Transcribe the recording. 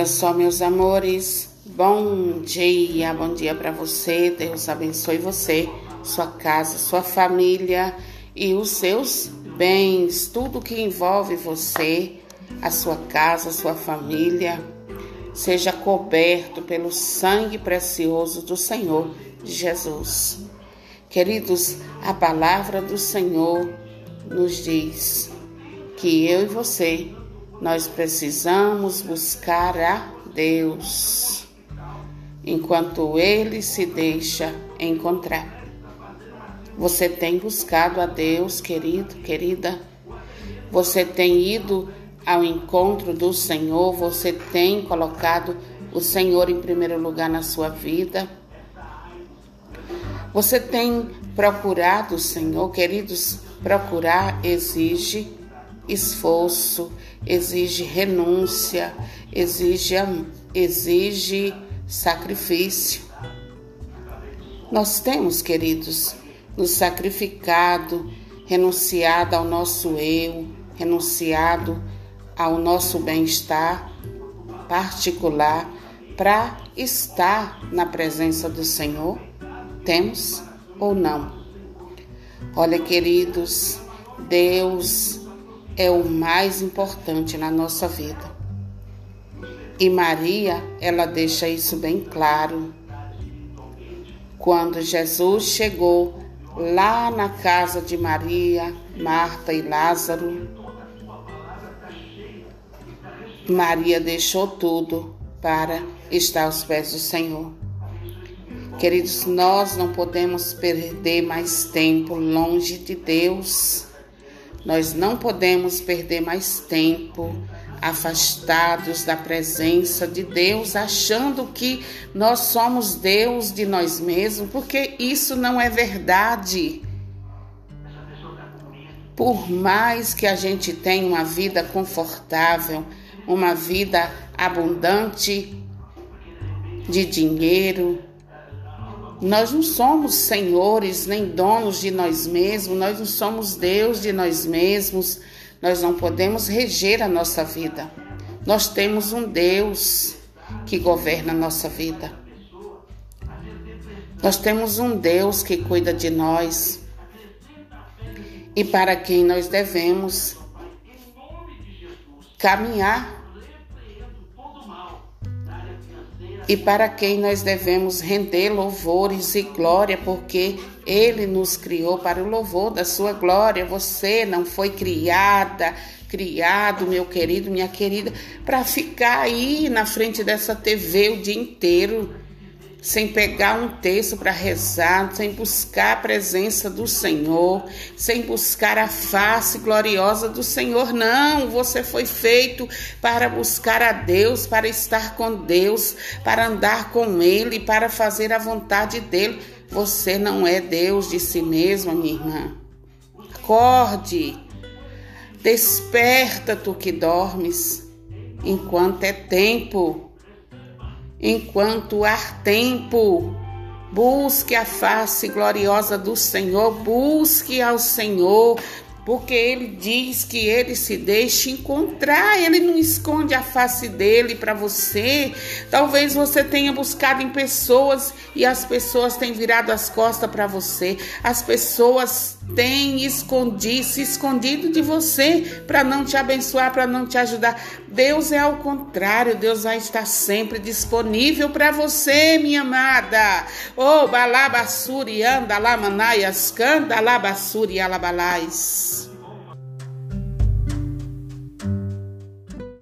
Olha só, meus amores, bom dia, bom dia para você. Deus abençoe você, sua casa, sua família e os seus bens, tudo que envolve você, a sua casa, a sua família, seja coberto pelo sangue precioso do Senhor Jesus. Queridos, a palavra do Senhor nos diz que eu e você nós precisamos buscar a Deus enquanto Ele se deixa encontrar. Você tem buscado a Deus, querido, querida? Você tem ido ao encontro do Senhor? Você tem colocado o Senhor em primeiro lugar na sua vida? Você tem procurado o Senhor, queridos? Procurar exige esforço, exige renúncia, exige, exige sacrifício. Nós temos, queridos, nos sacrificado, renunciado ao nosso eu, renunciado ao nosso bem-estar particular para estar na presença do Senhor? Temos ou não? Olha, queridos, Deus é o mais importante na nossa vida. E Maria, ela deixa isso bem claro. Quando Jesus chegou lá na casa de Maria, Marta e Lázaro, Maria deixou tudo para estar aos pés do Senhor. Queridos, nós não podemos perder mais tempo longe de Deus. Nós não podemos perder mais tempo afastados da presença de Deus, achando que nós somos Deus de nós mesmos, porque isso não é verdade. Por mais que a gente tenha uma vida confortável, uma vida abundante de dinheiro, nós não somos senhores nem donos de nós mesmos, nós não somos Deus de nós mesmos, nós não podemos reger a nossa vida. Nós temos um Deus que governa a nossa vida. Nós temos um Deus que cuida de nós e para quem nós devemos caminhar e para quem nós devemos render louvores e glória, porque Ele nos criou para o louvor da Sua glória. Você não foi criada, criado, meu querido, minha querida, para ficar aí na frente dessa TV o dia inteiro sem pegar um texto para rezar, sem buscar a presença do Senhor, sem buscar a face gloriosa do Senhor. Não, você foi feito para buscar a Deus, para estar com Deus, para andar com Ele, para fazer a vontade dEle. Você não é Deus de si mesmo, minha irmã. Acorde, desperta tu que dormes, enquanto é tempo enquanto há tempo. Busque a face gloriosa do Senhor, busque ao Senhor, porque ele diz que ele se deixa encontrar, ele não esconde a face dele para você. Talvez você tenha buscado em pessoas e as pessoas têm virado as costas para você. As pessoas têm escondido, se escondido de você para não te abençoar, para não te ajudar. Deus é ao contrário, Deus vai estar sempre disponível para você, minha amada. Oh, balabassuri, anda lá, manaias, canta lá, bassuri, alabalais.